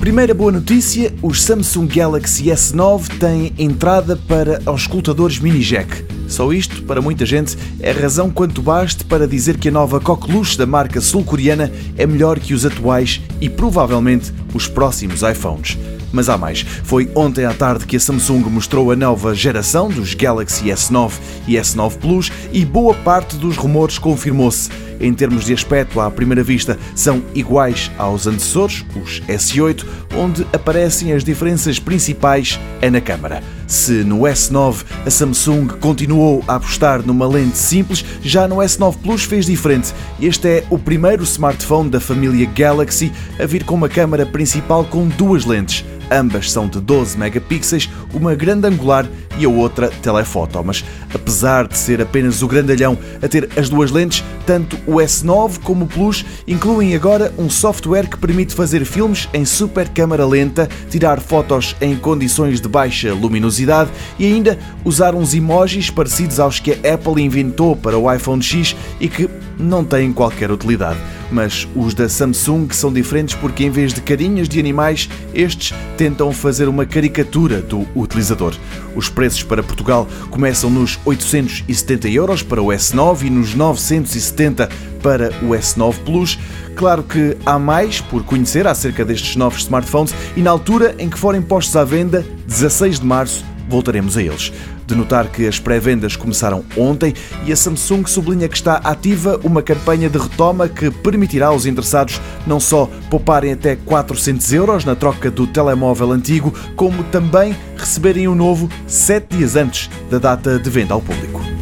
Primeira boa notícia: os Samsung Galaxy S9 têm entrada para auscultadores mini jack. Só isto, para muita gente, é razão quanto baste para dizer que a nova coqueluche da marca sul-coreana é melhor que os atuais e provavelmente os próximos iPhones. Mas há mais. Foi ontem à tarde que a Samsung mostrou a nova geração dos Galaxy S9 e S9 Plus e boa parte dos rumores confirmou-se. Em termos de aspecto, à primeira vista, são iguais aos antecessores, os S8, onde aparecem as diferenças principais é na câmara. Se no S9 a Samsung continuou a apostar numa lente simples, já no S9 Plus fez diferente. Este é o primeiro smartphone da família Galaxy a vir com uma câmara principal com duas lentes. Ambas são de 12 megapixels, uma grande angular e a outra telefoto. Mas apesar de ser apenas o grandalhão a ter as duas lentes, tanto o S9 como o Plus incluem agora um software que permite fazer filmes em super câmara lenta, tirar fotos em condições de baixa luminosidade e ainda usar uns emojis parecidos aos que a Apple inventou para o iPhone X e que não têm qualquer utilidade. Mas os da Samsung são diferentes porque, em vez de carinhas de animais, estes tentam fazer uma caricatura do utilizador. Os preços para Portugal começam nos 870 euros para o S9 e nos 970 para o S9 Plus. Claro que há mais por conhecer acerca destes novos smartphones e na altura em que forem postos à venda, 16 de março, voltaremos a eles. De notar que as pré-vendas começaram ontem e a Samsung sublinha que está ativa uma campanha de retoma que permitirá aos interessados não só pouparem até 400 euros na troca do telemóvel antigo, como também receberem o um novo sete dias antes da data de venda ao público.